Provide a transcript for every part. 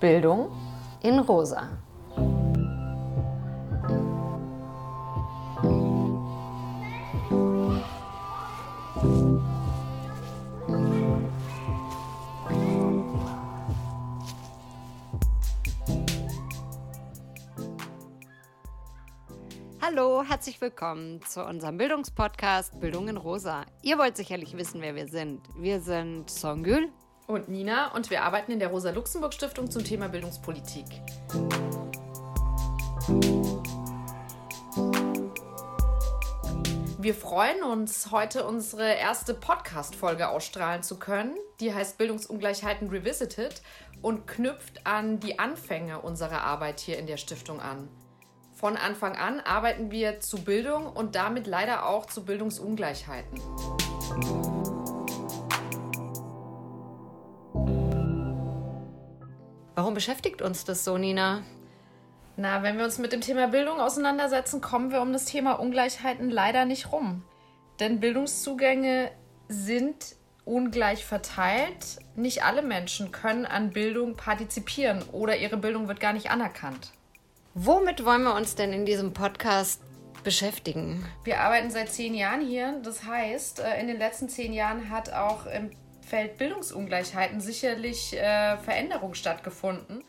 Bildung in Rosa. Willkommen zu unserem Bildungspodcast Bildung in Rosa. Ihr wollt sicherlich wissen, wer wir sind. Wir sind Songül und Nina und wir arbeiten in der Rosa-Luxemburg-Stiftung zum Thema Bildungspolitik. Wir freuen uns, heute unsere erste Podcast-Folge ausstrahlen zu können. Die heißt Bildungsungleichheiten Revisited und knüpft an die Anfänge unserer Arbeit hier in der Stiftung an. Von Anfang an arbeiten wir zu Bildung und damit leider auch zu Bildungsungleichheiten. Warum beschäftigt uns das so, Nina? Na, wenn wir uns mit dem Thema Bildung auseinandersetzen, kommen wir um das Thema Ungleichheiten leider nicht rum. Denn Bildungszugänge sind ungleich verteilt. Nicht alle Menschen können an Bildung partizipieren oder ihre Bildung wird gar nicht anerkannt. Womit wollen wir uns denn in diesem Podcast beschäftigen? Wir arbeiten seit zehn Jahren hier. Das heißt, äh, in den letzten zehn Jahren hat auch im Feld Bildungsungleichheiten sicherlich äh, Veränderung stattgefunden.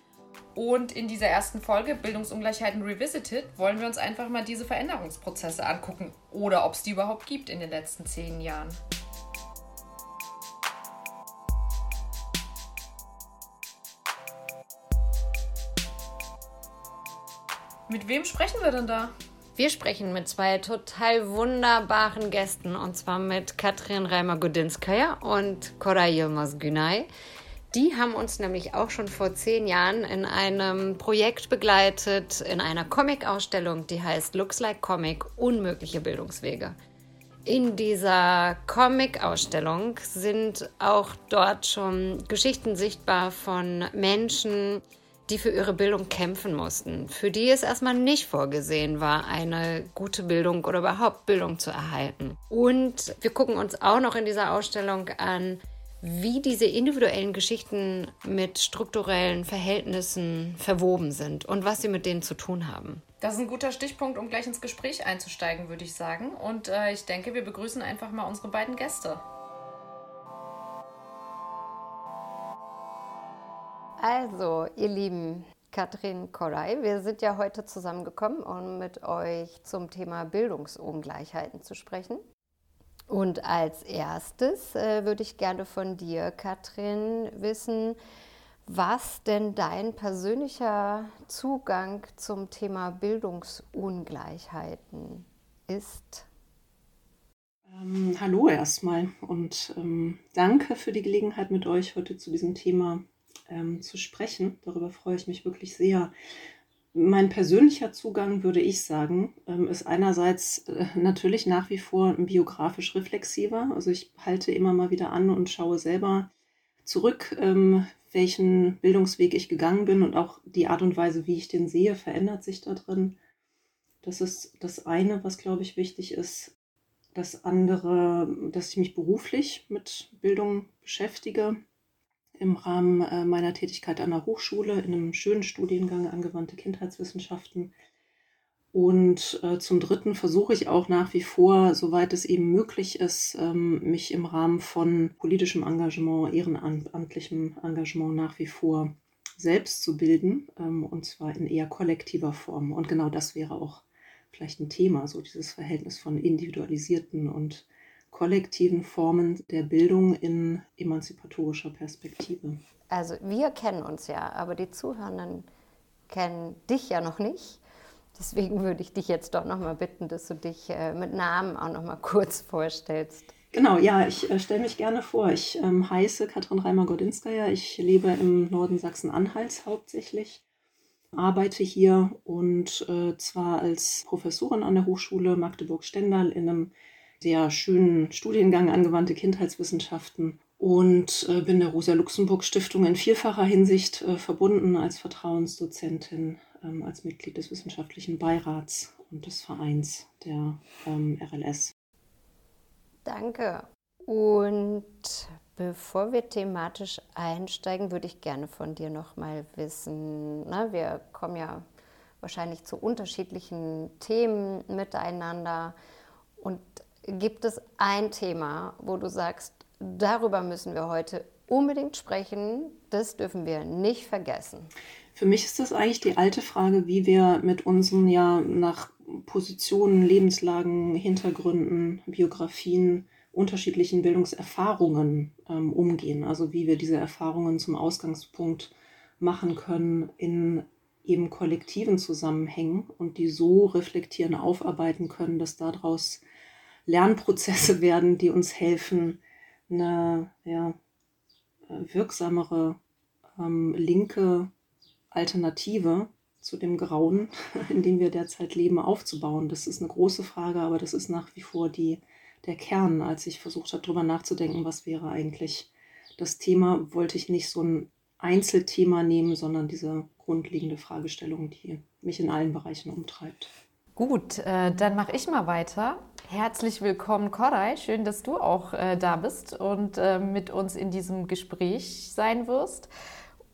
Und in dieser ersten Folge Bildungsungleichheiten Revisited wollen wir uns einfach mal diese Veränderungsprozesse angucken oder ob es die überhaupt gibt in den letzten zehn Jahren. Mit wem sprechen wir denn da? Wir sprechen mit zwei total wunderbaren Gästen und zwar mit Katrin Reimer-Godinskaya und Koray Yilmaz Günay. Die haben uns nämlich auch schon vor zehn Jahren in einem Projekt begleitet, in einer Comic-Ausstellung, die heißt Looks Like Comic, unmögliche Bildungswege. In dieser Comic-Ausstellung sind auch dort schon Geschichten sichtbar von Menschen, die für ihre Bildung kämpfen mussten, für die es erstmal nicht vorgesehen war, eine gute Bildung oder überhaupt Bildung zu erhalten. Und wir gucken uns auch noch in dieser Ausstellung an, wie diese individuellen Geschichten mit strukturellen Verhältnissen verwoben sind und was sie mit denen zu tun haben. Das ist ein guter Stichpunkt, um gleich ins Gespräch einzusteigen, würde ich sagen. Und äh, ich denke, wir begrüßen einfach mal unsere beiden Gäste. Also, ihr Lieben, Katrin Koray, wir sind ja heute zusammengekommen, um mit euch zum Thema Bildungsungleichheiten zu sprechen. Und als erstes äh, würde ich gerne von dir, Katrin, wissen, was denn dein persönlicher Zugang zum Thema Bildungsungleichheiten ist. Ähm, hallo erstmal und ähm, danke für die Gelegenheit, mit euch heute zu diesem Thema ähm, zu sprechen. Darüber freue ich mich wirklich sehr. Mein persönlicher Zugang, würde ich sagen, ähm, ist einerseits äh, natürlich nach wie vor biografisch reflexiver. Also ich halte immer mal wieder an und schaue selber zurück, ähm, welchen Bildungsweg ich gegangen bin und auch die Art und Weise, wie ich den sehe, verändert sich da drin. Das ist das eine, was, glaube ich, wichtig ist. Das andere, dass ich mich beruflich mit Bildung beschäftige im Rahmen äh, meiner Tätigkeit an der Hochschule in einem schönen Studiengang angewandte Kindheitswissenschaften. Und äh, zum Dritten versuche ich auch nach wie vor, soweit es eben möglich ist, ähm, mich im Rahmen von politischem Engagement, ehrenamtlichem Engagement nach wie vor selbst zu bilden, ähm, und zwar in eher kollektiver Form. Und genau das wäre auch vielleicht ein Thema, so dieses Verhältnis von individualisierten und kollektiven Formen der Bildung in emanzipatorischer Perspektive. Also wir kennen uns ja, aber die Zuhörenden kennen dich ja noch nicht. Deswegen würde ich dich jetzt doch noch mal bitten, dass du dich äh, mit Namen auch noch mal kurz vorstellst. Genau, ja, ich äh, stelle mich gerne vor. Ich ähm, heiße Katrin Reimer-Godinskaya. Ich lebe im Norden Sachsen-Anhalts hauptsächlich, arbeite hier und äh, zwar als Professorin an der Hochschule Magdeburg-Stendal in einem sehr schönen Studiengang angewandte Kindheitswissenschaften und äh, bin der Rosa-Luxemburg-Stiftung in vielfacher Hinsicht äh, verbunden als Vertrauensdozentin, ähm, als Mitglied des wissenschaftlichen Beirats und des Vereins der ähm, RLS. Danke. Und bevor wir thematisch einsteigen, würde ich gerne von dir noch mal wissen. Na, ne, wir kommen ja wahrscheinlich zu unterschiedlichen Themen miteinander. Und gibt es ein Thema, wo du sagst, darüber müssen wir heute unbedingt sprechen, das dürfen wir nicht vergessen? Für mich ist das eigentlich die alte Frage, wie wir mit unseren ja nach Positionen, Lebenslagen, Hintergründen, Biografien, unterschiedlichen Bildungserfahrungen ähm, umgehen. Also wie wir diese Erfahrungen zum Ausgangspunkt machen können in eben kollektiven Zusammenhängen und die so reflektieren, aufarbeiten können, dass daraus Lernprozesse werden, die uns helfen, eine ja, wirksamere ähm, linke Alternative zu dem Grauen, in dem wir derzeit leben, aufzubauen. Das ist eine große Frage, aber das ist nach wie vor die, der Kern. Als ich versucht habe, darüber nachzudenken, was wäre eigentlich das Thema, wollte ich nicht so ein Einzelthema nehmen, sondern diese grundlegende Fragestellung, die mich in allen Bereichen umtreibt. Gut, äh, dann mache ich mal weiter. Herzlich willkommen, Koray. Schön, dass du auch äh, da bist und äh, mit uns in diesem Gespräch sein wirst.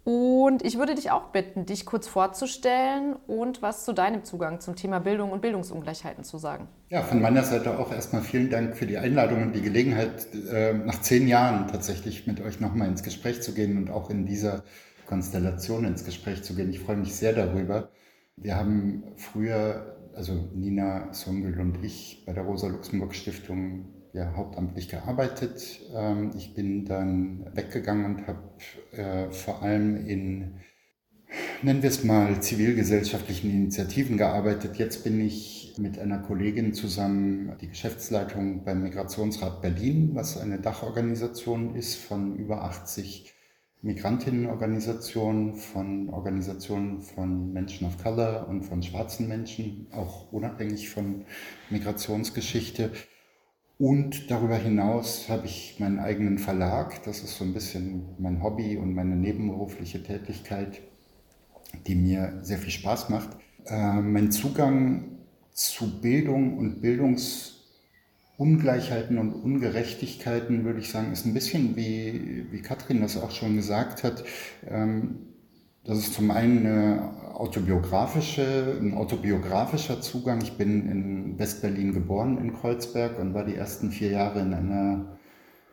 Und ich würde dich auch bitten, dich kurz vorzustellen und was zu deinem Zugang zum Thema Bildung und Bildungsungleichheiten zu sagen. Ja, von meiner Seite auch erstmal vielen Dank für die Einladung und die Gelegenheit, äh, nach zehn Jahren tatsächlich mit euch nochmal ins Gespräch zu gehen und auch in dieser Konstellation ins Gespräch zu gehen. Ich freue mich sehr darüber. Wir haben früher, also Nina Songül und ich, bei der Rosa-Luxemburg-Stiftung ja, hauptamtlich gearbeitet. Ähm, ich bin dann weggegangen und habe äh, vor allem in, nennen wir es mal, zivilgesellschaftlichen Initiativen gearbeitet. Jetzt bin ich mit einer Kollegin zusammen die Geschäftsleitung beim Migrationsrat Berlin, was eine Dachorganisation ist von über 80 Migrantinnenorganisationen, von Organisationen von Menschen of Color und von schwarzen Menschen, auch unabhängig von Migrationsgeschichte. Und darüber hinaus habe ich meinen eigenen Verlag. Das ist so ein bisschen mein Hobby und meine nebenberufliche Tätigkeit, die mir sehr viel Spaß macht. Äh, mein Zugang zu Bildung und Bildungsungleichheiten und Ungerechtigkeiten, würde ich sagen, ist ein bisschen wie, wie Katrin das auch schon gesagt hat. Ähm, das ist zum einen eine autobiografische, ein autobiografischer Zugang. Ich bin in Westberlin geboren, in Kreuzberg, und war die ersten vier Jahre in einer,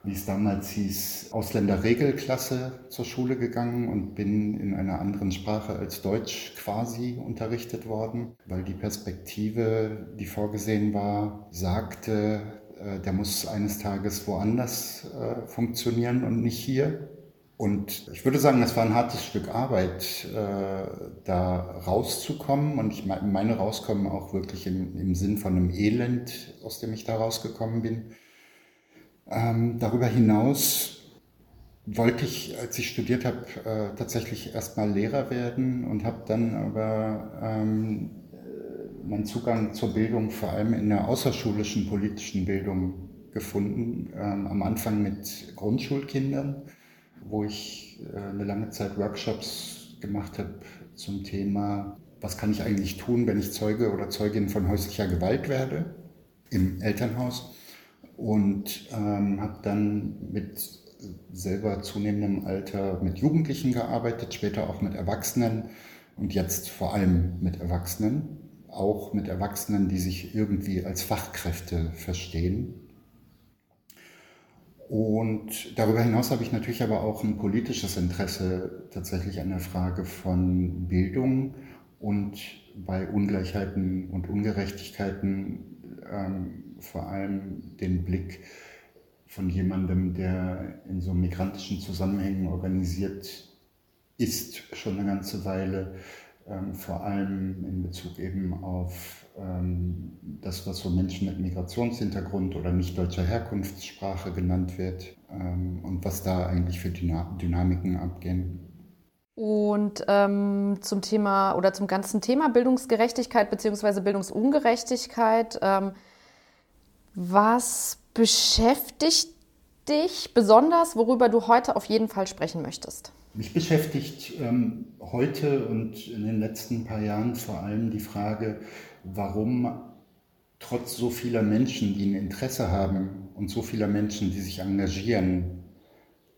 wie es damals hieß, Ausländerregelklasse zur Schule gegangen und bin in einer anderen Sprache als Deutsch quasi unterrichtet worden, weil die Perspektive, die vorgesehen war, sagte, äh, der muss eines Tages woanders äh, funktionieren und nicht hier. Und ich würde sagen, das war ein hartes Stück Arbeit, äh, da rauszukommen. Und ich meine rauskommen auch wirklich im, im Sinn von einem Elend, aus dem ich da rausgekommen bin. Ähm, darüber hinaus wollte ich, als ich studiert habe, äh, tatsächlich erstmal Lehrer werden und habe dann aber ähm, meinen Zugang zur Bildung vor allem in der außerschulischen politischen Bildung gefunden. Ähm, am Anfang mit Grundschulkindern wo ich äh, eine lange Zeit Workshops gemacht habe zum Thema, was kann ich eigentlich tun, wenn ich Zeuge oder Zeugin von häuslicher Gewalt werde im Elternhaus. Und ähm, habe dann mit selber zunehmendem Alter mit Jugendlichen gearbeitet, später auch mit Erwachsenen und jetzt vor allem mit Erwachsenen, auch mit Erwachsenen, die sich irgendwie als Fachkräfte verstehen. Und darüber hinaus habe ich natürlich aber auch ein politisches Interesse tatsächlich an der Frage von Bildung und bei Ungleichheiten und Ungerechtigkeiten ähm, vor allem den Blick von jemandem, der in so migrantischen Zusammenhängen organisiert ist, schon eine ganze Weile, ähm, vor allem in Bezug eben auf ähm, das, was so Menschen mit Migrationshintergrund oder nicht deutscher Herkunftssprache genannt wird ähm, und was da eigentlich für Dynamiken abgehen. Und ähm, zum Thema oder zum ganzen Thema Bildungsgerechtigkeit bzw. Bildungsungerechtigkeit, ähm, was beschäftigt dich besonders, worüber du heute auf jeden Fall sprechen möchtest? Mich beschäftigt ähm, heute und in den letzten paar Jahren vor allem die Frage, warum trotz so vieler Menschen, die ein Interesse haben und so vieler Menschen, die sich engagieren,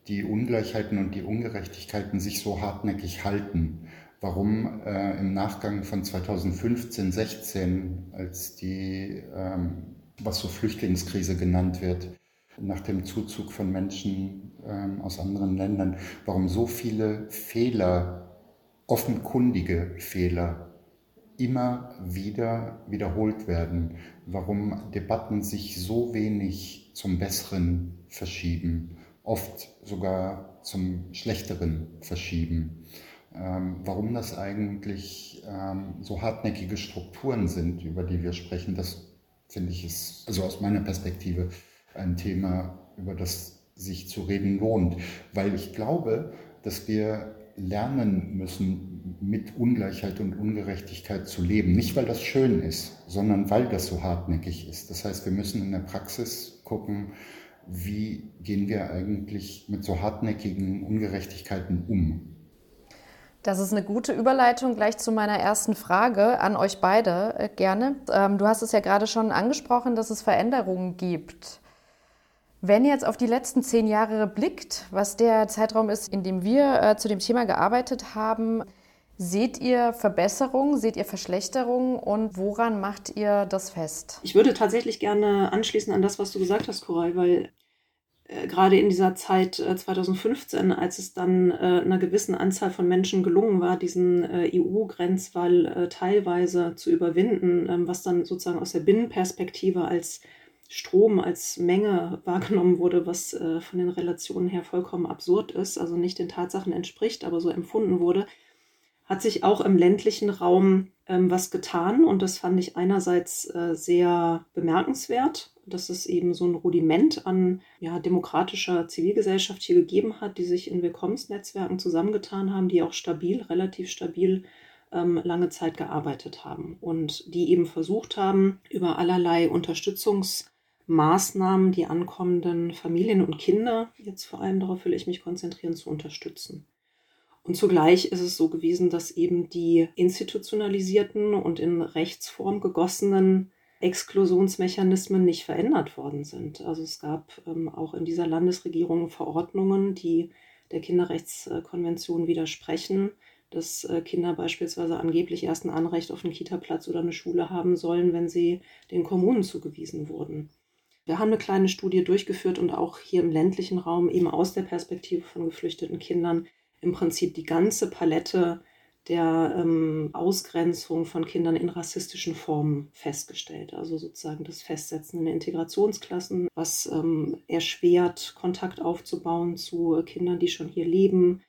die Ungleichheiten und die Ungerechtigkeiten sich so hartnäckig halten. Warum äh, im Nachgang von 2015, 16, als die, ähm, was so Flüchtlingskrise genannt wird, nach dem Zuzug von Menschen ähm, aus anderen Ländern, warum so viele Fehler, offenkundige Fehler, immer wieder wiederholt werden, warum Debatten sich so wenig zum Besseren verschieben, oft sogar zum Schlechteren verschieben. Ähm, warum das eigentlich ähm, so hartnäckige Strukturen sind, über die wir sprechen, das finde ich ist, also aus meiner Perspektive, ein Thema, über das sich zu reden lohnt, weil ich glaube, dass wir lernen müssen, mit Ungleichheit und Ungerechtigkeit zu leben. Nicht, weil das schön ist, sondern weil das so hartnäckig ist. Das heißt, wir müssen in der Praxis gucken, wie gehen wir eigentlich mit so hartnäckigen Ungerechtigkeiten um. Das ist eine gute Überleitung gleich zu meiner ersten Frage an euch beide äh, gerne. Ähm, du hast es ja gerade schon angesprochen, dass es Veränderungen gibt. Wenn ihr jetzt auf die letzten zehn Jahre blickt, was der Zeitraum ist, in dem wir äh, zu dem Thema gearbeitet haben, seht ihr Verbesserungen, seht ihr Verschlechterungen und woran macht ihr das fest? Ich würde tatsächlich gerne anschließen an das, was du gesagt hast, Koray, weil äh, gerade in dieser Zeit äh, 2015, als es dann äh, einer gewissen Anzahl von Menschen gelungen war, diesen äh, EU-Grenzwall äh, teilweise zu überwinden, ähm, was dann sozusagen aus der Binnenperspektive als Strom als Menge wahrgenommen wurde, was von den Relationen her vollkommen absurd ist, also nicht den Tatsachen entspricht, aber so empfunden wurde, hat sich auch im ländlichen Raum ähm, was getan und das fand ich einerseits äh, sehr bemerkenswert, dass es eben so ein Rudiment an ja, demokratischer Zivilgesellschaft hier gegeben hat, die sich in Willkommensnetzwerken zusammengetan haben, die auch stabil, relativ stabil ähm, lange Zeit gearbeitet haben und die eben versucht haben, über allerlei Unterstützungs- Maßnahmen, die ankommenden Familien und Kinder, jetzt vor allem darauf will ich mich konzentrieren, zu unterstützen. Und zugleich ist es so gewesen, dass eben die institutionalisierten und in Rechtsform gegossenen Exklusionsmechanismen nicht verändert worden sind. Also es gab ähm, auch in dieser Landesregierung Verordnungen, die der Kinderrechtskonvention widersprechen, dass äh, Kinder beispielsweise angeblich erst ein Anrecht auf einen Kita-Platz oder eine Schule haben sollen, wenn sie den Kommunen zugewiesen wurden. Wir haben eine kleine Studie durchgeführt und auch hier im ländlichen Raum eben aus der Perspektive von geflüchteten Kindern im Prinzip die ganze Palette der ähm, Ausgrenzung von Kindern in rassistischen Formen festgestellt. Also sozusagen das Festsetzen in Integrationsklassen, was ähm, erschwert, Kontakt aufzubauen zu Kindern, die schon hier leben,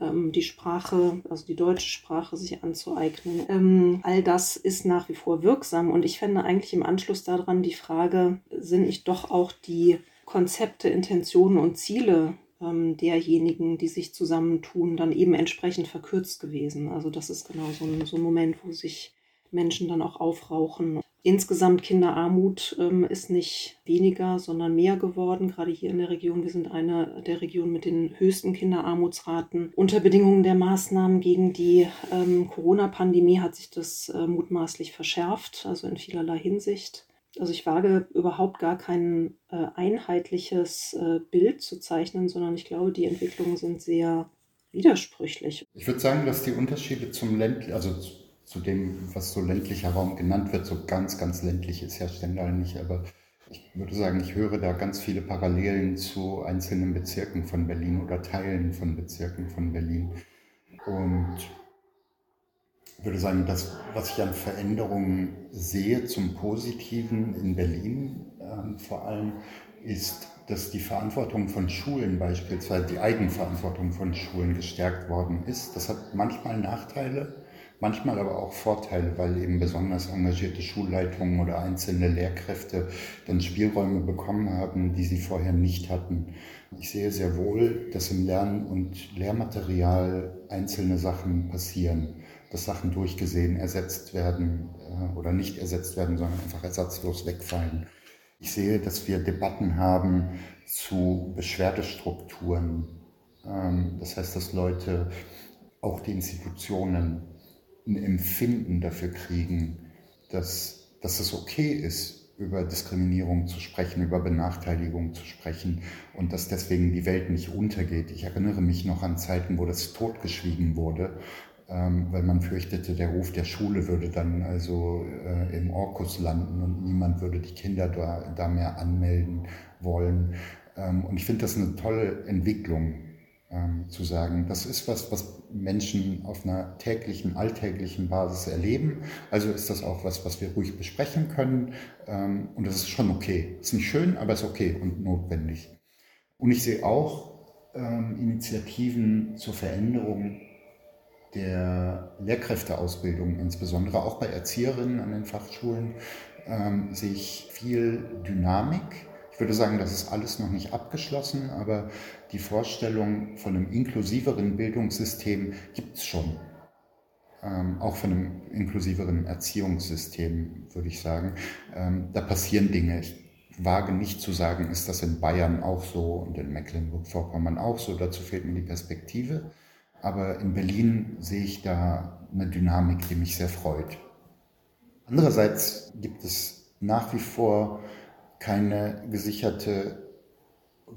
ähm, die Sprache, also die deutsche Sprache sich anzueignen. Ähm, all das ist nach wie vor wirksam und ich fände eigentlich im Anschluss daran die Frage, sind nicht doch auch die Konzepte, Intentionen und Ziele ähm, derjenigen, die sich zusammentun, dann eben entsprechend verkürzt gewesen. Also das ist genau so ein, so ein Moment, wo sich Menschen dann auch aufrauchen. Insgesamt Kinderarmut ähm, ist nicht weniger, sondern mehr geworden, gerade hier in der Region. Wir sind eine der Regionen mit den höchsten Kinderarmutsraten. Unter Bedingungen der Maßnahmen gegen die ähm, Corona-Pandemie hat sich das äh, mutmaßlich verschärft, also in vielerlei Hinsicht. Also ich wage überhaupt gar kein äh, einheitliches äh, Bild zu zeichnen, sondern ich glaube, die Entwicklungen sind sehr widersprüchlich. Ich würde sagen, dass die Unterschiede zum ländlichen, also zu dem, was so ländlicher Raum genannt wird. So ganz, ganz ländlich ist ja Stendal nicht, aber ich würde sagen, ich höre da ganz viele Parallelen zu einzelnen Bezirken von Berlin oder Teilen von Bezirken von Berlin. Und würde sagen, das, was ich an Veränderungen sehe zum Positiven in Berlin äh, vor allem, ist, dass die Verantwortung von Schulen beispielsweise, die Eigenverantwortung von Schulen gestärkt worden ist. Das hat manchmal Nachteile, manchmal aber auch Vorteile, weil eben besonders engagierte Schulleitungen oder einzelne Lehrkräfte dann Spielräume bekommen haben, die sie vorher nicht hatten. Ich sehe sehr wohl, dass im Lern- und Lehrmaterial einzelne Sachen passieren, dass Sachen durchgesehen ersetzt werden äh, oder nicht ersetzt werden, sondern einfach ersatzlos wegfallen. Ich sehe, dass wir Debatten haben zu Beschwerdestrukturen. Ähm, das heißt, dass Leute, auch die Institutionen, ein Empfinden dafür kriegen, dass, dass es okay ist, über Diskriminierung zu sprechen, über Benachteiligung zu sprechen und dass deswegen die Welt nicht untergeht. Ich erinnere mich noch an Zeiten, wo das totgeschwiegen wurde, weil man fürchtete, der Ruf der Schule würde dann also äh, im Orkus landen und niemand würde die Kinder da, da mehr anmelden wollen. Ähm, und ich finde das eine tolle Entwicklung, ähm, zu sagen, das ist was, was Menschen auf einer täglichen, alltäglichen Basis erleben. Also ist das auch was, was wir ruhig besprechen können. Ähm, und das ist schon okay. Ist nicht schön, aber ist okay und notwendig. Und ich sehe auch ähm, Initiativen zur Veränderung der Lehrkräfteausbildung, insbesondere auch bei Erzieherinnen an den Fachschulen, ähm, sehe ich viel Dynamik ich würde sagen, das ist alles noch nicht abgeschlossen, aber die Vorstellung von einem inklusiveren Bildungssystem gibt es schon. Ähm, auch von einem inklusiveren Erziehungssystem, würde ich sagen. Ähm, da passieren Dinge. Ich wage nicht zu sagen, ist das in Bayern auch so und in Mecklenburg-Vorpommern auch so. Dazu fehlt mir die Perspektive. Aber in Berlin sehe ich da eine Dynamik, die mich sehr freut. Andererseits gibt es nach wie vor keine gesicherte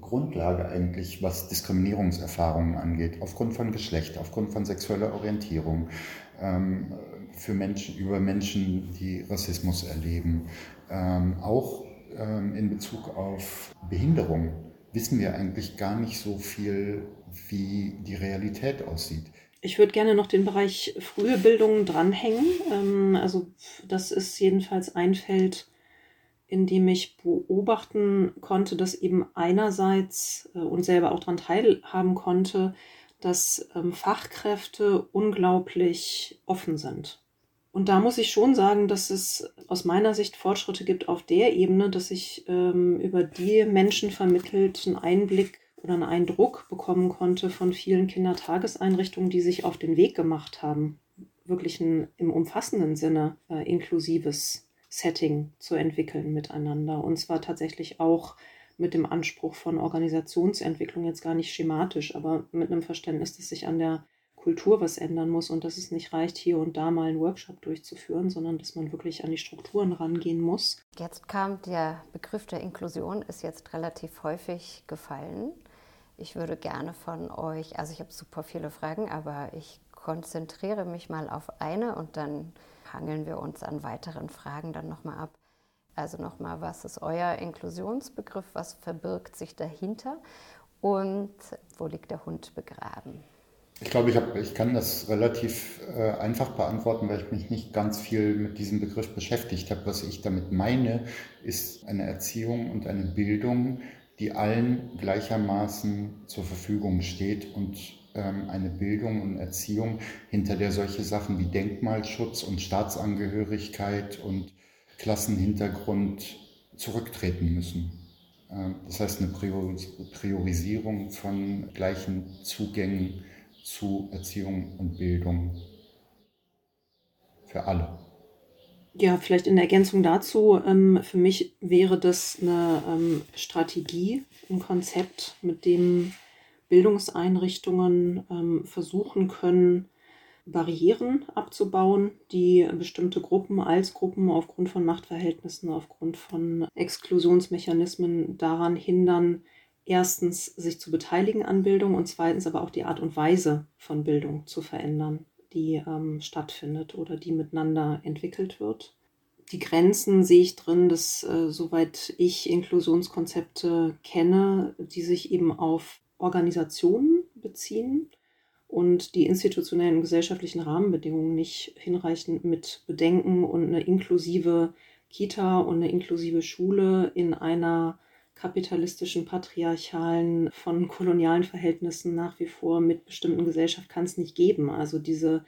Grundlage eigentlich, was Diskriminierungserfahrungen angeht, aufgrund von Geschlecht, aufgrund von sexueller Orientierung, ähm, für Menschen, über Menschen, die Rassismus erleben. Ähm, auch ähm, in Bezug auf Behinderung wissen wir eigentlich gar nicht so viel, wie die Realität aussieht. Ich würde gerne noch den Bereich frühe Bildung dranhängen. Also das ist jedenfalls ein Feld, in dem ich beobachten konnte, dass eben einerseits äh, und selber auch daran teilhaben konnte, dass ähm, Fachkräfte unglaublich offen sind. Und da muss ich schon sagen, dass es aus meiner Sicht Fortschritte gibt auf der Ebene, dass ich ähm, über die Menschen vermittelt einen Einblick oder einen Eindruck bekommen konnte von vielen Kindertageseinrichtungen, die sich auf den Weg gemacht haben, wirklich ein im umfassenden Sinne äh, inklusives Setting zu entwickeln miteinander. Und zwar tatsächlich auch mit dem Anspruch von Organisationsentwicklung, jetzt gar nicht schematisch, aber mit einem Verständnis, dass sich an der Kultur was ändern muss und dass es nicht reicht, hier und da mal einen Workshop durchzuführen, sondern dass man wirklich an die Strukturen rangehen muss. Jetzt kam der Begriff der Inklusion, ist jetzt relativ häufig gefallen. Ich würde gerne von euch, also ich habe super viele Fragen, aber ich konzentriere mich mal auf eine und dann hangeln wir uns an weiteren Fragen dann nochmal ab. Also nochmal, was ist euer Inklusionsbegriff? Was verbirgt sich dahinter? Und wo liegt der Hund begraben? Ich glaube, ich, hab, ich kann das relativ äh, einfach beantworten, weil ich mich nicht ganz viel mit diesem Begriff beschäftigt habe. Was ich damit meine, ist eine Erziehung und eine Bildung, die allen gleichermaßen zur Verfügung steht und ähm, eine Bildung und Erziehung, hinter der solche Sachen wie Denkmalschutz und Staatsangehörigkeit und Klassenhintergrund zurücktreten müssen. Ähm, das heißt eine Priorisierung von gleichen Zugängen zu Erziehung und Bildung für alle. Ja, vielleicht in Ergänzung dazu, ähm, für mich wäre das eine Strategie, ein Konzept, mit dem Bildungseinrichtungen ähm, versuchen können, Barrieren abzubauen, die bestimmte Gruppen als Gruppen aufgrund von Machtverhältnissen, aufgrund von Exklusionsmechanismen daran hindern, erstens sich zu beteiligen an Bildung und zweitens aber auch die Art und Weise von Bildung zu verändern, die ähm, stattfindet oder die miteinander entwickelt wird. Die Grenzen sehe ich drin, dass äh, soweit ich Inklusionskonzepte kenne, die sich eben auf Organisationen beziehen und die institutionellen und gesellschaftlichen Rahmenbedingungen nicht hinreichend mit bedenken und eine inklusive Kita und eine inklusive Schule in einer kapitalistischen, patriarchalen, von kolonialen Verhältnissen nach wie vor mit bestimmten Gesellschaft kann es nicht geben. Also diese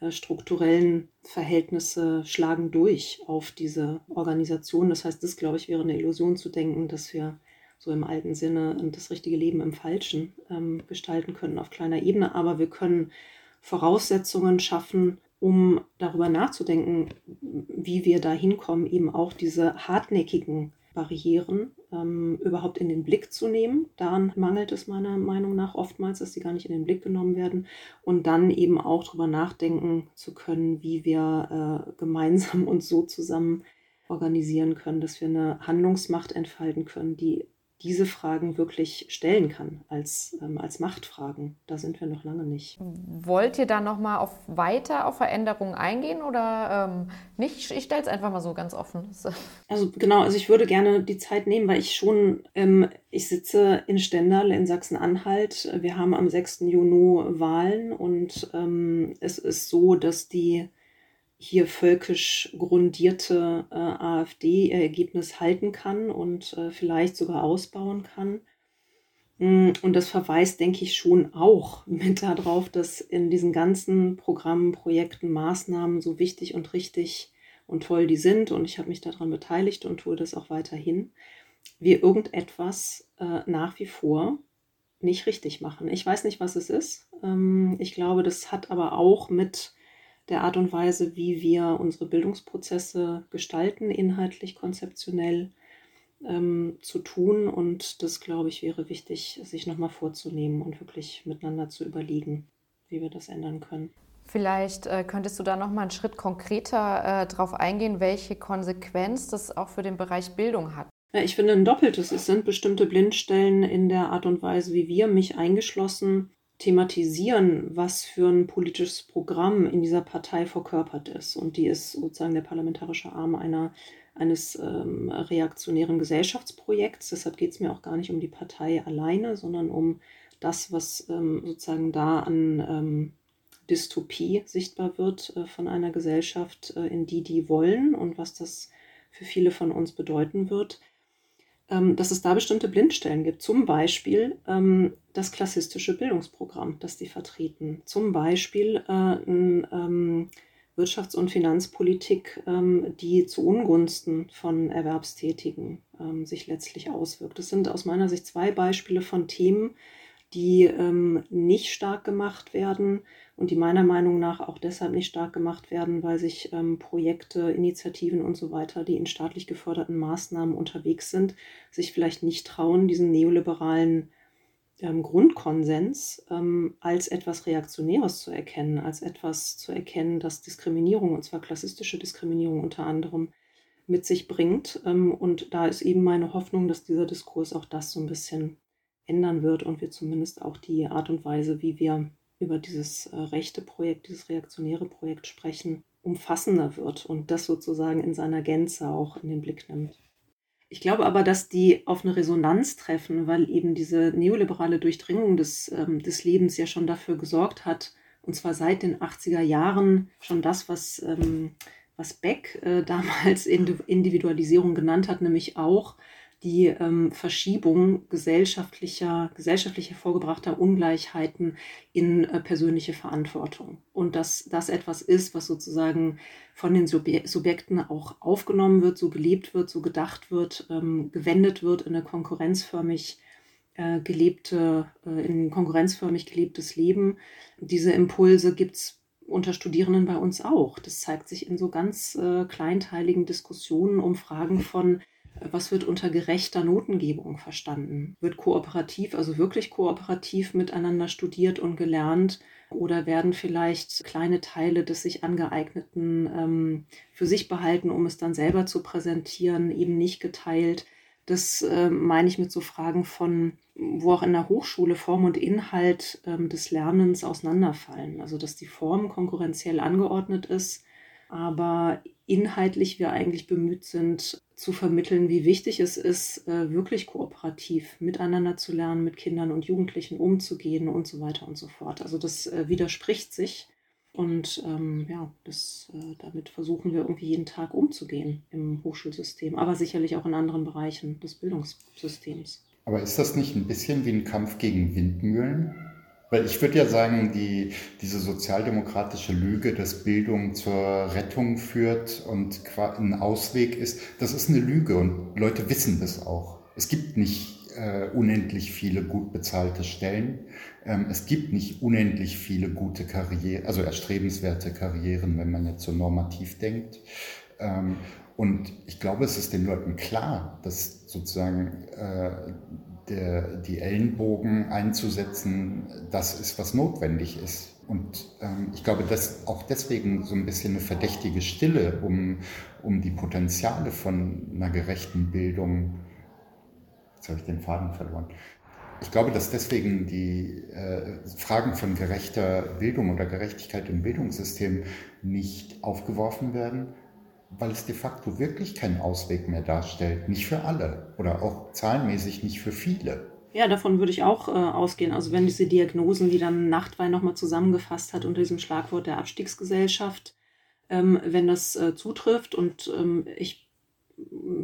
äh, strukturellen Verhältnisse schlagen durch auf diese Organisation. Das heißt, das, glaube ich, wäre eine Illusion zu denken, dass wir so im alten Sinne das richtige Leben im Falschen ähm, gestalten können auf kleiner Ebene. Aber wir können Voraussetzungen schaffen, um darüber nachzudenken, wie wir da hinkommen, eben auch diese hartnäckigen Barrieren ähm, überhaupt in den Blick zu nehmen. Daran mangelt es meiner Meinung nach oftmals, dass sie gar nicht in den Blick genommen werden. Und dann eben auch darüber nachdenken zu können, wie wir äh, gemeinsam uns so zusammen organisieren können, dass wir eine Handlungsmacht entfalten können, die diese Fragen wirklich stellen kann als, ähm, als Machtfragen. Da sind wir noch lange nicht. Wollt ihr da noch mal auf weiter auf Veränderungen eingehen oder ähm, nicht? Ich stelle es einfach mal so ganz offen. Also genau, also ich würde gerne die Zeit nehmen, weil ich schon, ähm, ich sitze in Stendal in Sachsen-Anhalt. Wir haben am 6. Juni Wahlen und ähm, es ist so, dass die hier völkisch grundierte äh, AfD ihr Ergebnis halten kann und äh, vielleicht sogar ausbauen kann. Mm, und das verweist, denke ich, schon auch mit darauf, dass in diesen ganzen Programmen, Projekten, Maßnahmen so wichtig und richtig und toll die sind. Und ich habe mich daran beteiligt und tue das auch weiterhin. Wir irgendetwas äh, nach wie vor nicht richtig machen. Ich weiß nicht, was es ist. Ähm, ich glaube, das hat aber auch mit der Art und Weise, wie wir unsere Bildungsprozesse gestalten, inhaltlich, konzeptionell ähm, zu tun. Und das, glaube ich, wäre wichtig, sich nochmal vorzunehmen und wirklich miteinander zu überlegen, wie wir das ändern können. Vielleicht äh, könntest du da noch mal einen Schritt konkreter äh, darauf eingehen, welche Konsequenz das auch für den Bereich Bildung hat. Ja, ich finde ein doppeltes. Es sind bestimmte Blindstellen in der Art und Weise, wie wir, mich eingeschlossen, thematisieren, was für ein politisches Programm in dieser Partei verkörpert ist. Und die ist sozusagen der parlamentarische Arm einer, eines ähm, reaktionären Gesellschaftsprojekts. Deshalb geht es mir auch gar nicht um die Partei alleine, sondern um das, was ähm, sozusagen da an ähm, Dystopie sichtbar wird äh, von einer Gesellschaft, äh, in die die wollen und was das für viele von uns bedeuten wird. Ähm, dass es da bestimmte Blindstellen gibt. Zum Beispiel ähm, das klassistische Bildungsprogramm, das die vertreten. Zum Beispiel äh, ein, ähm, Wirtschafts- und Finanzpolitik, ähm, die zu Ungunsten von Erwerbstätigen ähm, sich letztlich auswirkt. Das sind aus meiner Sicht zwei Beispiele von Themen, die ähm, nicht stark gemacht werden und die meiner Meinung nach auch deshalb nicht stark gemacht werden, weil sich ähm, Projekte, Initiativen und so weiter, die in staatlich geförderten Maßnahmen unterwegs sind, sich vielleicht nicht trauen, diesen neoliberalen ähm, Grundkonsens ähm, als etwas Reaktionäres zu erkennen, als etwas zu erkennen, das Diskriminierung, und zwar klassistische Diskriminierung unter anderem, mit sich bringt. Ähm, und da ist eben meine Hoffnung, dass dieser Diskurs auch das so ein bisschen ändern wird und wir zumindest auch die Art und Weise, wie wir über dieses äh, rechte Projekt, dieses reaktionäre Projekt sprechen, umfassender wird und das sozusagen in seiner Gänze auch in den Blick nimmt. Ich glaube aber, dass die auf eine Resonanz treffen, weil eben diese neoliberale Durchdringung des, ähm, des Lebens ja schon dafür gesorgt hat, und zwar seit den 80er Jahren schon das, was, ähm, was Beck äh, damals Individualisierung genannt hat, nämlich auch die ähm, Verschiebung gesellschaftlicher, gesellschaftlich hervorgebrachter Ungleichheiten in äh, persönliche Verantwortung. Und dass das etwas ist, was sozusagen von den Subje Subjekten auch aufgenommen wird, so gelebt wird, so gedacht wird, ähm, gewendet wird in eine konkurrenzförmig äh, gelebte, äh, in konkurrenzförmig gelebtes Leben. Diese Impulse gibt es unter Studierenden bei uns auch. Das zeigt sich in so ganz äh, kleinteiligen Diskussionen um Fragen von was wird unter gerechter Notengebung verstanden? Wird kooperativ, also wirklich kooperativ miteinander studiert und gelernt? Oder werden vielleicht kleine Teile des sich angeeigneten ähm, für sich behalten, um es dann selber zu präsentieren, eben nicht geteilt? Das äh, meine ich mit so Fragen von, wo auch in der Hochschule Form und Inhalt ähm, des Lernens auseinanderfallen. Also dass die Form konkurrenziell angeordnet ist, aber inhaltlich wir eigentlich bemüht sind, zu vermitteln, wie wichtig es ist, äh, wirklich kooperativ miteinander zu lernen, mit Kindern und Jugendlichen umzugehen und so weiter und so fort. Also das äh, widerspricht sich. Und ähm, ja, das, äh, damit versuchen wir irgendwie jeden Tag umzugehen im Hochschulsystem, aber sicherlich auch in anderen Bereichen des Bildungssystems. Aber ist das nicht ein bisschen wie ein Kampf gegen Windmühlen? Weil ich würde ja sagen, die, diese sozialdemokratische Lüge, dass Bildung zur Rettung führt und ein Ausweg ist, das ist eine Lüge und Leute wissen das auch. Es gibt nicht äh, unendlich viele gut bezahlte Stellen. Ähm, es gibt nicht unendlich viele gute Karrieren, also erstrebenswerte Karrieren, wenn man jetzt so normativ denkt. Ähm, und ich glaube, es ist den Leuten klar, dass sozusagen äh, der, die Ellenbogen einzusetzen, das ist, was notwendig ist. Und ähm, ich glaube, dass auch deswegen so ein bisschen eine verdächtige Stille um, um die Potenziale von einer gerechten Bildung, jetzt habe ich den Faden verloren, ich glaube, dass deswegen die äh, Fragen von gerechter Bildung oder Gerechtigkeit im Bildungssystem nicht aufgeworfen werden, weil es de facto wirklich keinen Ausweg mehr darstellt. Nicht für alle oder auch zahlenmäßig nicht für viele. Ja, davon würde ich auch äh, ausgehen. Also wenn diese Diagnosen, die dann Nachtwein nochmal zusammengefasst hat unter diesem Schlagwort der Abstiegsgesellschaft, ähm, wenn das äh, zutrifft und ähm, ich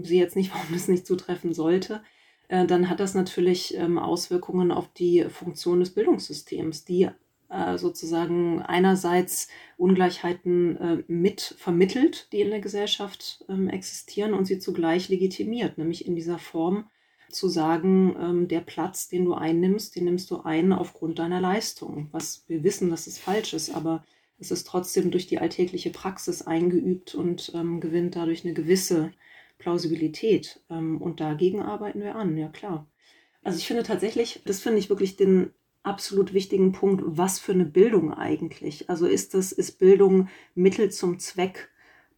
sehe jetzt nicht, warum das nicht zutreffen sollte, äh, dann hat das natürlich ähm, Auswirkungen auf die Funktion des Bildungssystems, die äh, sozusagen einerseits Ungleichheiten äh, mit vermittelt, die in der Gesellschaft ähm, existieren und sie zugleich legitimiert, nämlich in dieser Form zu sagen, ähm, der Platz, den du einnimmst, den nimmst du ein aufgrund deiner Leistung. Was wir wissen, dass es falsch ist, aber es ist trotzdem durch die alltägliche Praxis eingeübt und ähm, gewinnt dadurch eine gewisse Plausibilität. Ähm, und dagegen arbeiten wir an, ja klar. Also ich finde tatsächlich, das finde ich wirklich den absolut wichtigen Punkt, was für eine Bildung eigentlich? Also ist das, ist Bildung Mittel zum Zweck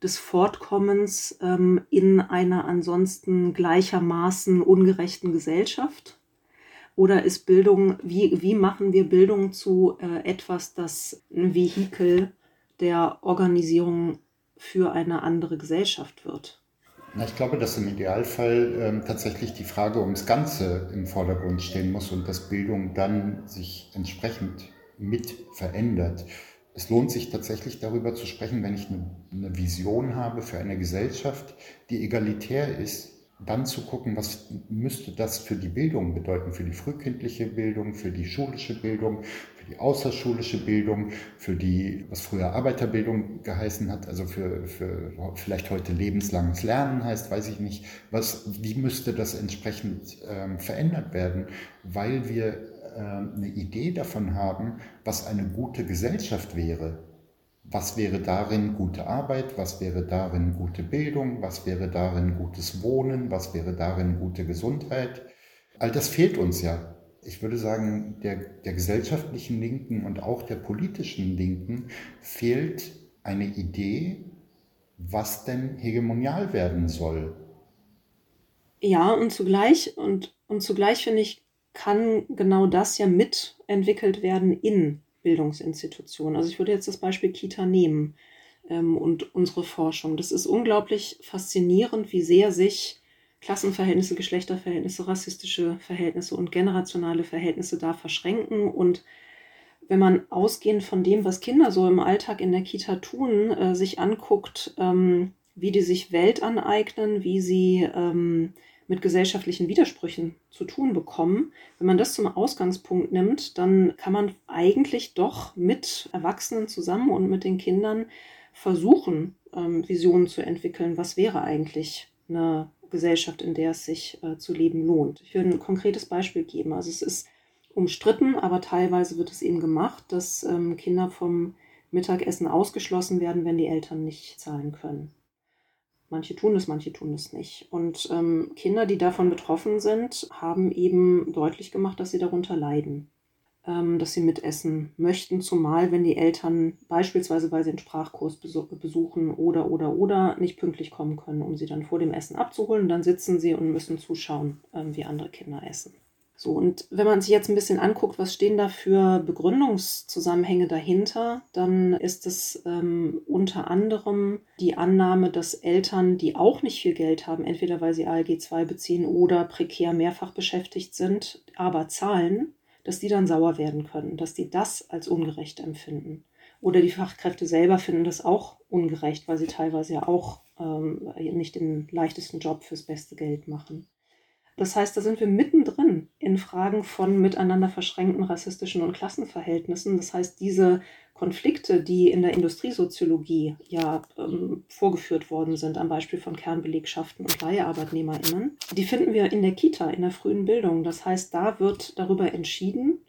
des Fortkommens ähm, in einer ansonsten gleichermaßen ungerechten Gesellschaft? Oder ist Bildung, wie, wie machen wir Bildung zu äh, etwas, das ein Vehikel der Organisierung für eine andere Gesellschaft wird? Na, ich glaube, dass im Idealfall ähm, tatsächlich die Frage ums Ganze im Vordergrund stehen muss und dass Bildung dann sich entsprechend mit verändert. Es lohnt sich tatsächlich darüber zu sprechen, wenn ich eine, eine Vision habe für eine Gesellschaft, die egalitär ist, dann zu gucken, was müsste das für die Bildung bedeuten, für die frühkindliche Bildung, für die schulische Bildung, die außerschulische Bildung, für die, was früher Arbeiterbildung geheißen hat, also für, für vielleicht heute lebenslanges Lernen heißt, weiß ich nicht, was, wie müsste das entsprechend ähm, verändert werden, weil wir äh, eine Idee davon haben, was eine gute Gesellschaft wäre. Was wäre darin gute Arbeit? Was wäre darin gute Bildung? Was wäre darin gutes Wohnen? Was wäre darin gute Gesundheit? All das fehlt uns ja ich würde sagen, der, der gesellschaftlichen Linken und auch der politischen Linken fehlt eine Idee, was denn hegemonial werden soll. Ja, und zugleich, und, und zugleich finde ich, kann genau das ja mitentwickelt werden in Bildungsinstitutionen. Also ich würde jetzt das Beispiel Kita nehmen ähm, und unsere Forschung. Das ist unglaublich faszinierend, wie sehr sich Klassenverhältnisse, Geschlechterverhältnisse, rassistische Verhältnisse und generationale Verhältnisse da verschränken. Und wenn man ausgehend von dem, was Kinder so im Alltag in der Kita tun, äh, sich anguckt, ähm, wie die sich Welt aneignen, wie sie ähm, mit gesellschaftlichen Widersprüchen zu tun bekommen. Wenn man das zum Ausgangspunkt nimmt, dann kann man eigentlich doch mit Erwachsenen zusammen und mit den Kindern versuchen, ähm, Visionen zu entwickeln. Was wäre eigentlich eine Gesellschaft, in der es sich äh, zu leben lohnt. Ich will ein konkretes Beispiel geben. Also es ist umstritten, aber teilweise wird es eben gemacht, dass ähm, Kinder vom Mittagessen ausgeschlossen werden, wenn die Eltern nicht zahlen können. Manche tun es, manche tun es nicht. Und ähm, Kinder, die davon betroffen sind, haben eben deutlich gemacht, dass sie darunter leiden. Ähm, dass sie mitessen möchten, zumal wenn die Eltern beispielsweise, weil sie einen Sprachkurs besuchen oder oder oder nicht pünktlich kommen können, um sie dann vor dem Essen abzuholen. dann sitzen sie und müssen zuschauen, ähm, wie andere Kinder essen. So, und wenn man sich jetzt ein bisschen anguckt, was stehen da für Begründungszusammenhänge dahinter, dann ist es ähm, unter anderem die Annahme, dass Eltern, die auch nicht viel Geld haben, entweder weil sie ALG 2 beziehen oder prekär mehrfach beschäftigt sind, aber zahlen, dass die dann sauer werden können, dass die das als ungerecht empfinden. Oder die Fachkräfte selber finden das auch ungerecht, weil sie teilweise ja auch ähm, nicht den leichtesten Job fürs beste Geld machen. Das heißt, da sind wir mittendrin in Fragen von miteinander verschränkten rassistischen und Klassenverhältnissen. Das heißt, diese Konflikte, die in der Industriesoziologie ja ähm, vorgeführt worden sind, am Beispiel von Kernbelegschaften und LeiharbeitnehmerInnen, die finden wir in der Kita, in der frühen Bildung. Das heißt, da wird darüber entschieden,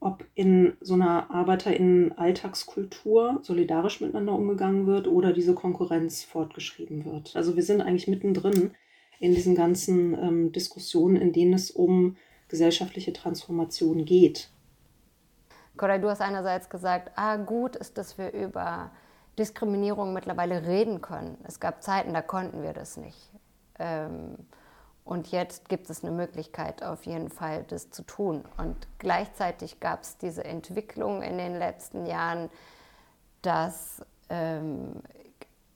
ob in so einer ArbeiterInnen-Alltagskultur solidarisch miteinander umgegangen wird oder diese Konkurrenz fortgeschrieben wird. Also wir sind eigentlich mittendrin in diesen ganzen ähm, Diskussionen, in denen es um gesellschaftliche Transformation geht. Koray, du hast einerseits gesagt, ah, gut ist, dass wir über Diskriminierung mittlerweile reden können. Es gab Zeiten, da konnten wir das nicht. Ähm, und jetzt gibt es eine Möglichkeit, auf jeden Fall das zu tun. Und gleichzeitig gab es diese Entwicklung in den letzten Jahren, dass ähm,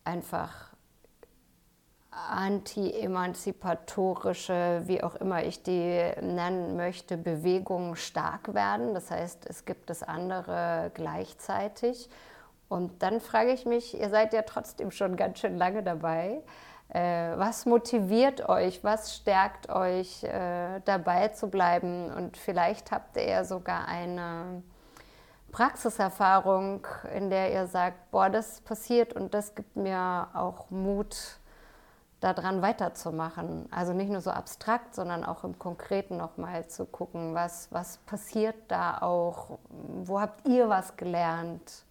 einfach anti-emanzipatorische, wie auch immer ich die nennen möchte, Bewegungen stark werden. Das heißt, es gibt das andere gleichzeitig. Und dann frage ich mich, ihr seid ja trotzdem schon ganz schön lange dabei. Äh, was motiviert euch? Was stärkt euch, äh, dabei zu bleiben? Und vielleicht habt ihr ja sogar eine Praxiserfahrung, in der ihr sagt, boah, das passiert und das gibt mir auch Mut, daran weiterzumachen. Also nicht nur so abstrakt, sondern auch im Konkreten nochmal zu gucken, was, was passiert da auch, wo habt ihr was gelernt?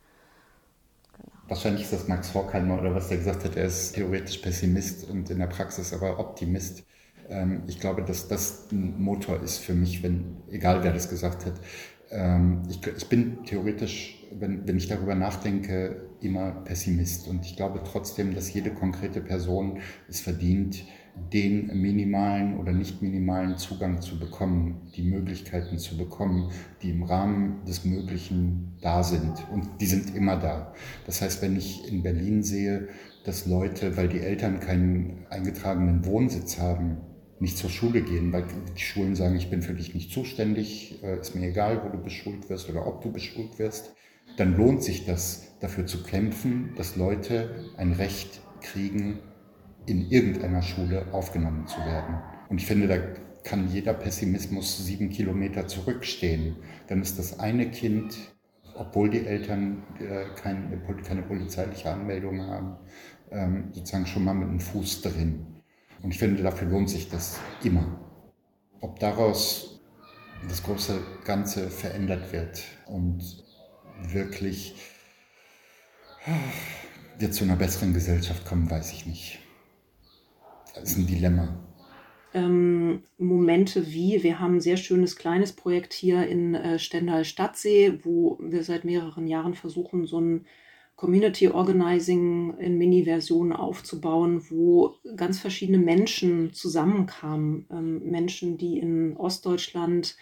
Wahrscheinlich ist das Max Horkheimer oder was der gesagt hat, er ist theoretisch Pessimist und in der Praxis aber Optimist. Ähm, ich glaube, dass das ein Motor ist für mich, wenn, egal wer das gesagt hat. Ähm, ich, ich bin theoretisch, wenn, wenn ich darüber nachdenke, immer Pessimist. Und ich glaube trotzdem, dass jede konkrete Person es verdient, den minimalen oder nicht minimalen Zugang zu bekommen, die Möglichkeiten zu bekommen, die im Rahmen des Möglichen da sind. Und die sind immer da. Das heißt, wenn ich in Berlin sehe, dass Leute, weil die Eltern keinen eingetragenen Wohnsitz haben, nicht zur Schule gehen, weil die Schulen sagen, ich bin für dich nicht zuständig, äh, ist mir egal, wo du beschult wirst oder ob du beschult wirst, dann lohnt sich das, dafür zu kämpfen, dass Leute ein Recht kriegen, in irgendeiner Schule aufgenommen zu werden. Und ich finde, da kann jeder Pessimismus sieben Kilometer zurückstehen. Dann ist das eine Kind, obwohl die Eltern äh, keine, keine polizeiliche Anmeldung haben, ähm, sozusagen schon mal mit einem Fuß drin. Und ich finde, dafür lohnt sich das immer. Ob daraus das große Ganze verändert wird und wirklich wir zu einer besseren Gesellschaft kommen, weiß ich nicht. Das ist ein Dilemma. Ähm, Momente wie, wir haben ein sehr schönes kleines Projekt hier in äh, Stendal Stadtsee, wo wir seit mehreren Jahren versuchen, so ein Community Organizing in Mini-Versionen aufzubauen, wo ganz verschiedene Menschen zusammenkamen. Ähm, Menschen, die in Ostdeutschland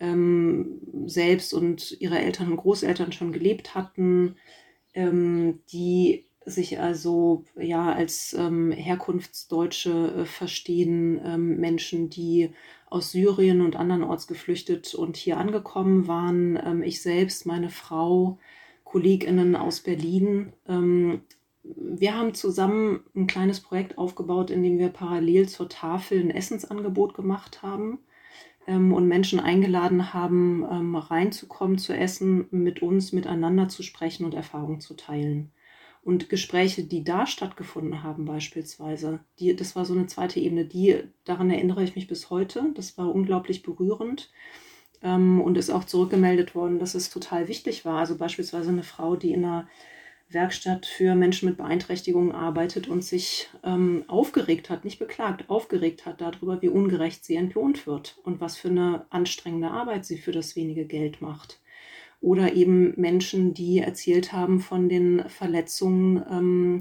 ähm, selbst und ihre Eltern und Großeltern schon gelebt hatten, ähm, die sich also ja als ähm, Herkunftsdeutsche äh, verstehen, ähm, Menschen, die aus Syrien und andernorts geflüchtet und hier angekommen waren. Ähm, ich selbst, meine Frau, KollegInnen aus Berlin. Ähm, wir haben zusammen ein kleines Projekt aufgebaut, in dem wir parallel zur Tafel ein Essensangebot gemacht haben ähm, und Menschen eingeladen haben, ähm, reinzukommen, zu essen, mit uns miteinander zu sprechen und Erfahrungen zu teilen. Und Gespräche, die da stattgefunden haben, beispielsweise, die, das war so eine zweite Ebene, die, daran erinnere ich mich bis heute. Das war unglaublich berührend ähm, und ist auch zurückgemeldet worden, dass es total wichtig war. Also beispielsweise eine Frau, die in einer Werkstatt für Menschen mit Beeinträchtigungen arbeitet und sich ähm, aufgeregt hat, nicht beklagt, aufgeregt hat darüber, wie ungerecht sie entlohnt wird und was für eine anstrengende Arbeit sie für das wenige Geld macht. Oder eben Menschen, die erzählt haben von den Verletzungen, ähm,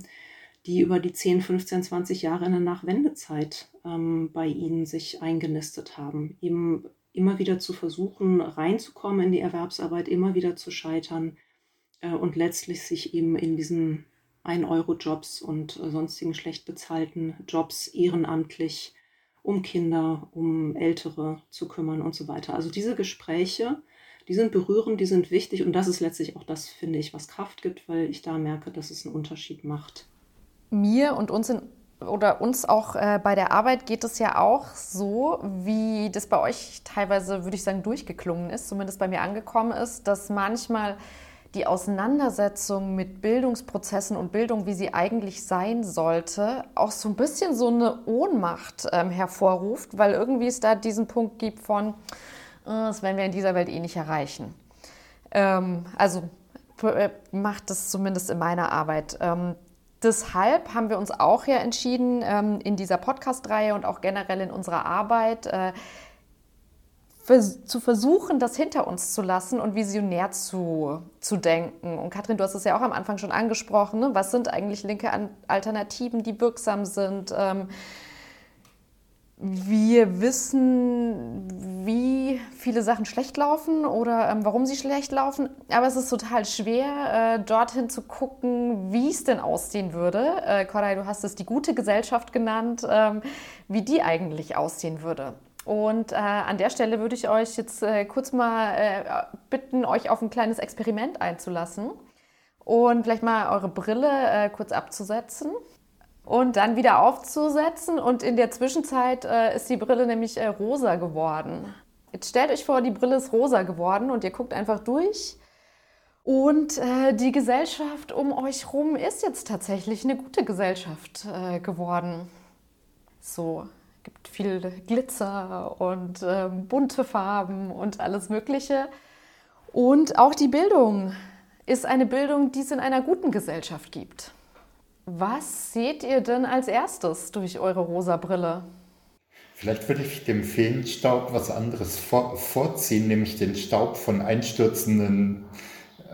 die über die 10, 15, 20 Jahre in der Nachwendezeit ähm, bei ihnen sich eingenistet haben. Eben immer wieder zu versuchen, reinzukommen in die Erwerbsarbeit, immer wieder zu scheitern äh, und letztlich sich eben in diesen 1-Euro-Jobs und äh, sonstigen schlecht bezahlten Jobs ehrenamtlich um Kinder, um Ältere zu kümmern und so weiter. Also diese Gespräche, die sind berührend, die sind wichtig und das ist letztlich auch das, finde ich, was Kraft gibt, weil ich da merke, dass es einen Unterschied macht. Mir und uns in oder uns auch äh, bei der Arbeit geht es ja auch so, wie das bei euch teilweise, würde ich sagen, durchgeklungen ist, zumindest bei mir angekommen ist, dass manchmal die Auseinandersetzung mit Bildungsprozessen und Bildung, wie sie eigentlich sein sollte, auch so ein bisschen so eine Ohnmacht ähm, hervorruft, weil irgendwie es da diesen Punkt gibt von, das werden wir in dieser Welt eh nicht erreichen. Ähm, also äh, macht das zumindest in meiner Arbeit. Ähm, deshalb haben wir uns auch ja entschieden, ähm, in dieser Podcast-Reihe und auch generell in unserer Arbeit äh, zu versuchen, das hinter uns zu lassen und visionär zu, zu denken. Und Katrin, du hast es ja auch am Anfang schon angesprochen. Ne? Was sind eigentlich linke Alternativen, die wirksam sind? Wir wissen, wie viele Sachen schlecht laufen oder ähm, warum sie schlecht laufen. Aber es ist total schwer, äh, dorthin zu gucken, wie es denn aussehen würde. Äh, Koray, du hast es die gute Gesellschaft genannt, ähm, wie die eigentlich aussehen würde. Und äh, an der Stelle würde ich euch jetzt äh, kurz mal äh, bitten, euch auf ein kleines Experiment einzulassen und vielleicht mal eure Brille äh, kurz abzusetzen und dann wieder aufzusetzen. Und in der Zwischenzeit äh, ist die Brille nämlich äh, rosa geworden. Jetzt stellt euch vor, die Brille ist rosa geworden und ihr guckt einfach durch. Und äh, die Gesellschaft um euch herum ist jetzt tatsächlich eine gute Gesellschaft äh, geworden. So, gibt viel Glitzer und ähm, bunte Farben und alles Mögliche. Und auch die Bildung ist eine Bildung, die es in einer guten Gesellschaft gibt. Was seht ihr denn als erstes durch eure rosa Brille? Vielleicht würde ich dem Feenstaub was anderes vor, vorziehen, nämlich den Staub von einstürzenden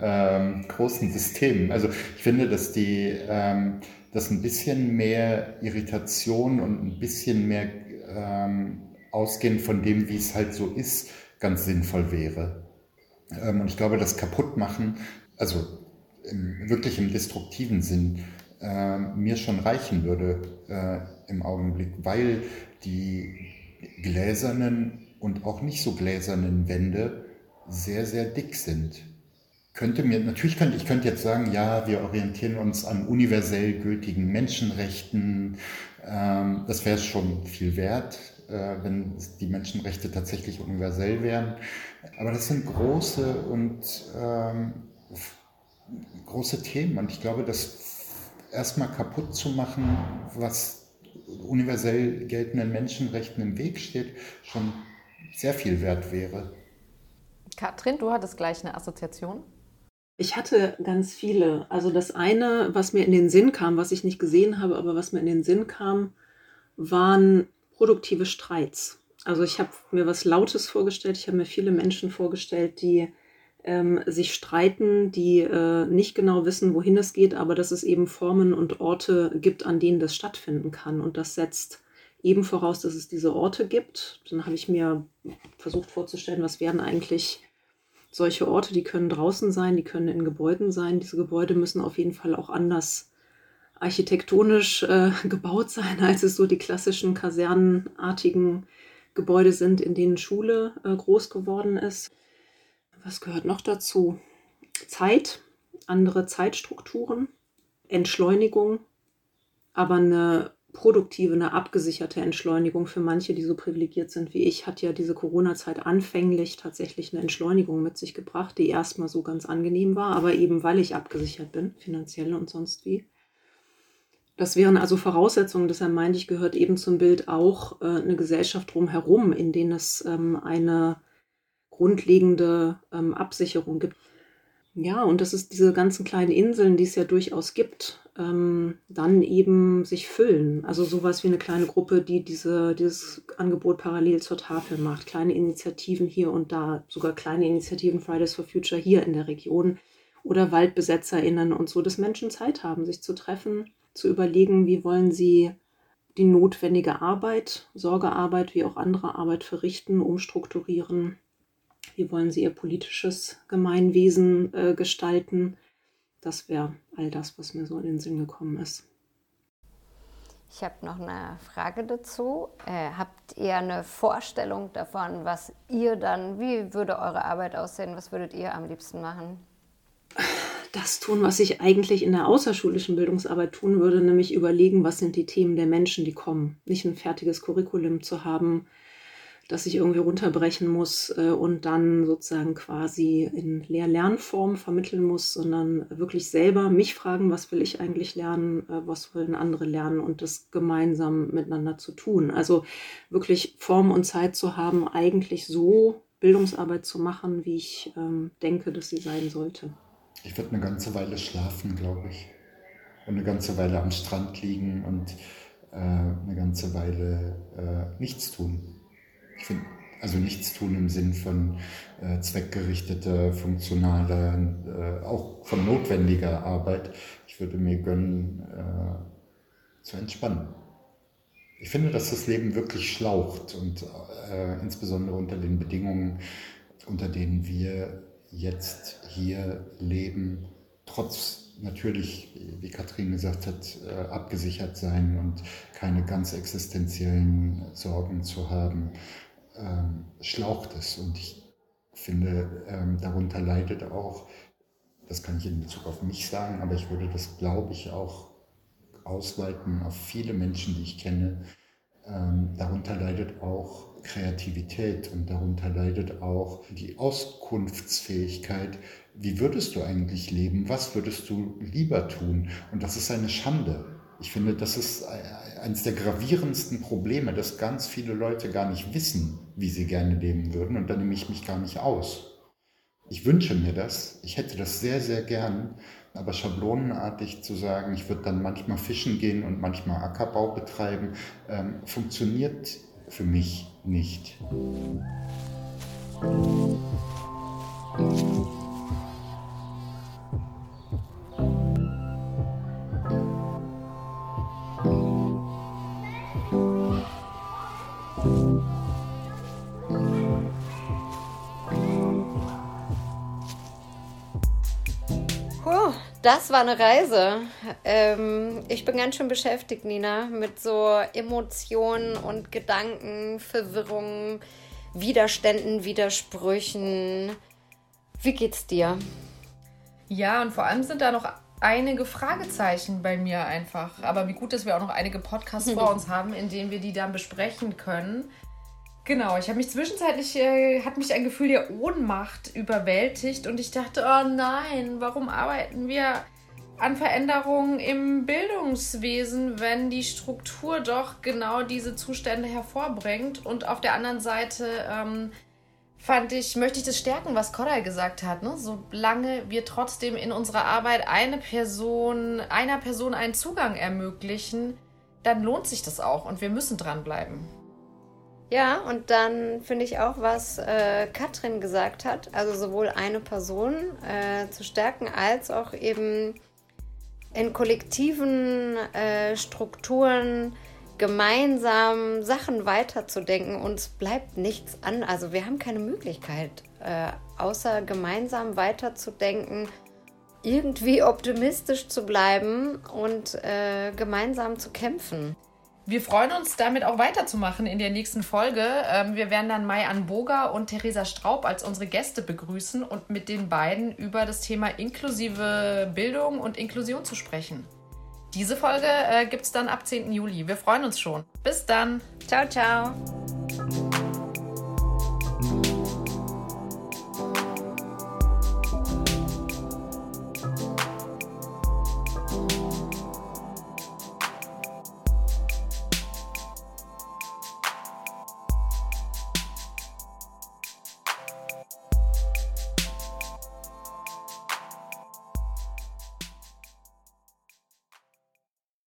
ähm, großen Systemen. Also ich finde, dass die ähm, dass ein bisschen mehr Irritation und ein bisschen mehr ähm, ausgehend von dem, wie es halt so ist, ganz sinnvoll wäre. Ähm, und ich glaube, das Kaputtmachen, also im, wirklich im destruktiven Sinn, äh, mir schon reichen würde äh, im Augenblick, weil die gläsernen und auch nicht so gläsernen Wände sehr, sehr dick sind. Könnte mir, natürlich könnte ich könnte jetzt sagen, ja, wir orientieren uns an universell gültigen Menschenrechten. Ähm, das wäre schon viel wert, äh, wenn die Menschenrechte tatsächlich universell wären. Aber das sind große und ähm, große Themen und ich glaube, dass erstmal kaputt zu machen, was universell geltenden Menschenrechten im Weg steht, schon sehr viel wert wäre. Katrin, du hattest gleich eine Assoziation. Ich hatte ganz viele. Also das eine, was mir in den Sinn kam, was ich nicht gesehen habe, aber was mir in den Sinn kam, waren produktive Streits. Also ich habe mir was Lautes vorgestellt. Ich habe mir viele Menschen vorgestellt, die ähm, sich streiten, die äh, nicht genau wissen, wohin es geht, aber dass es eben Formen und Orte gibt, an denen das stattfinden kann. Und das setzt eben voraus, dass es diese Orte gibt. Dann habe ich mir versucht vorzustellen, was wären eigentlich solche Orte, die können draußen sein, die können in Gebäuden sein. Diese Gebäude müssen auf jeden Fall auch anders architektonisch äh, gebaut sein, als es so die klassischen kasernenartigen Gebäude sind, in denen Schule äh, groß geworden ist was gehört noch dazu? Zeit, andere Zeitstrukturen, Entschleunigung, aber eine produktive, eine abgesicherte Entschleunigung für manche, die so privilegiert sind wie ich, hat ja diese Corona-Zeit anfänglich tatsächlich eine Entschleunigung mit sich gebracht, die erstmal so ganz angenehm war, aber eben weil ich abgesichert bin, finanziell und sonst wie. Das wären also Voraussetzungen, deshalb meinte ich, gehört eben zum Bild auch äh, eine Gesellschaft drumherum, in denen es ähm, eine grundlegende ähm, Absicherung gibt. Ja, und das ist diese ganzen kleinen Inseln, die es ja durchaus gibt, ähm, dann eben sich füllen. Also sowas wie eine kleine Gruppe, die diese, dieses Angebot parallel zur Tafel macht. Kleine Initiativen hier und da, sogar kleine Initiativen Fridays for Future hier in der Region oder WaldbesetzerInnen und so, dass Menschen Zeit haben, sich zu treffen, zu überlegen, wie wollen sie die notwendige Arbeit, Sorgearbeit wie auch andere Arbeit verrichten, umstrukturieren wie wollen sie ihr politisches Gemeinwesen äh, gestalten? Das wäre all das, was mir so in den Sinn gekommen ist. Ich habe noch eine Frage dazu. Äh, habt ihr eine Vorstellung davon, was ihr dann, wie würde eure Arbeit aussehen? Was würdet ihr am liebsten machen? Das tun, was ich eigentlich in der außerschulischen Bildungsarbeit tun würde, nämlich überlegen, was sind die Themen der Menschen, die kommen. Nicht ein fertiges Curriculum zu haben, das ich irgendwie runterbrechen muss äh, und dann sozusagen quasi in Lehr-Lernform vermitteln muss, sondern wirklich selber mich fragen, was will ich eigentlich lernen, äh, was wollen andere lernen und das gemeinsam miteinander zu tun. Also wirklich Form und Zeit zu haben, eigentlich so Bildungsarbeit zu machen, wie ich ähm, denke, dass sie sein sollte. Ich würde eine ganze Weile schlafen, glaube ich. Und eine ganze Weile am Strand liegen und äh, eine ganze Weile äh, nichts tun. Also nichts tun im Sinn von äh, zweckgerichteter, funktionaler, äh, auch von notwendiger Arbeit. Ich würde mir gönnen, äh, zu entspannen. Ich finde, dass das Leben wirklich schlaucht und äh, insbesondere unter den Bedingungen, unter denen wir jetzt hier leben, trotz natürlich, wie Katrin gesagt hat, äh, abgesichert sein und keine ganz existenziellen Sorgen zu haben, ähm, schlaucht es. Und ich finde, ähm, darunter leidet auch, das kann ich in Bezug auf mich sagen, aber ich würde das, glaube ich, auch ausweiten auf viele Menschen, die ich kenne. Ähm, darunter leidet auch Kreativität und darunter leidet auch die Auskunftsfähigkeit. Wie würdest du eigentlich leben? Was würdest du lieber tun? Und das ist eine Schande. Ich finde, das ist eines der gravierendsten Probleme, dass ganz viele Leute gar nicht wissen, wie sie gerne leben würden. Und da nehme ich mich gar nicht aus. Ich wünsche mir das. Ich hätte das sehr, sehr gern. Aber schablonenartig zu sagen, ich würde dann manchmal fischen gehen und manchmal Ackerbau betreiben, ähm, funktioniert für mich nicht. Das war eine Reise. Ähm, ich bin ganz schön beschäftigt, Nina, mit so Emotionen und Gedanken, Verwirrungen, Widerständen, Widersprüchen. Wie geht's dir? Ja, und vor allem sind da noch einige Fragezeichen bei mir einfach. Aber wie gut, dass wir auch noch einige Podcasts vor uns haben, in denen wir die dann besprechen können. Genau, ich habe mich zwischenzeitlich, äh, hat mich ein Gefühl der Ohnmacht überwältigt und ich dachte, oh nein, warum arbeiten wir an Veränderungen im Bildungswesen, wenn die Struktur doch genau diese Zustände hervorbringt? Und auf der anderen Seite ähm, fand ich, möchte ich das stärken, was Koray gesagt hat. Ne? Solange wir trotzdem in unserer Arbeit eine Person, einer Person einen Zugang ermöglichen, dann lohnt sich das auch und wir müssen dranbleiben. Ja, und dann finde ich auch, was äh, Katrin gesagt hat, also sowohl eine Person äh, zu stärken, als auch eben in kollektiven äh, Strukturen gemeinsam Sachen weiterzudenken. Uns bleibt nichts an, also wir haben keine Möglichkeit, äh, außer gemeinsam weiterzudenken, irgendwie optimistisch zu bleiben und äh, gemeinsam zu kämpfen. Wir freuen uns damit auch weiterzumachen in der nächsten Folge. Ähm, wir werden dann Mai Anboga und Theresa Straub als unsere Gäste begrüßen und mit den beiden über das Thema inklusive Bildung und Inklusion zu sprechen. Diese Folge äh, gibt es dann ab 10. Juli. Wir freuen uns schon. Bis dann. Ciao, ciao.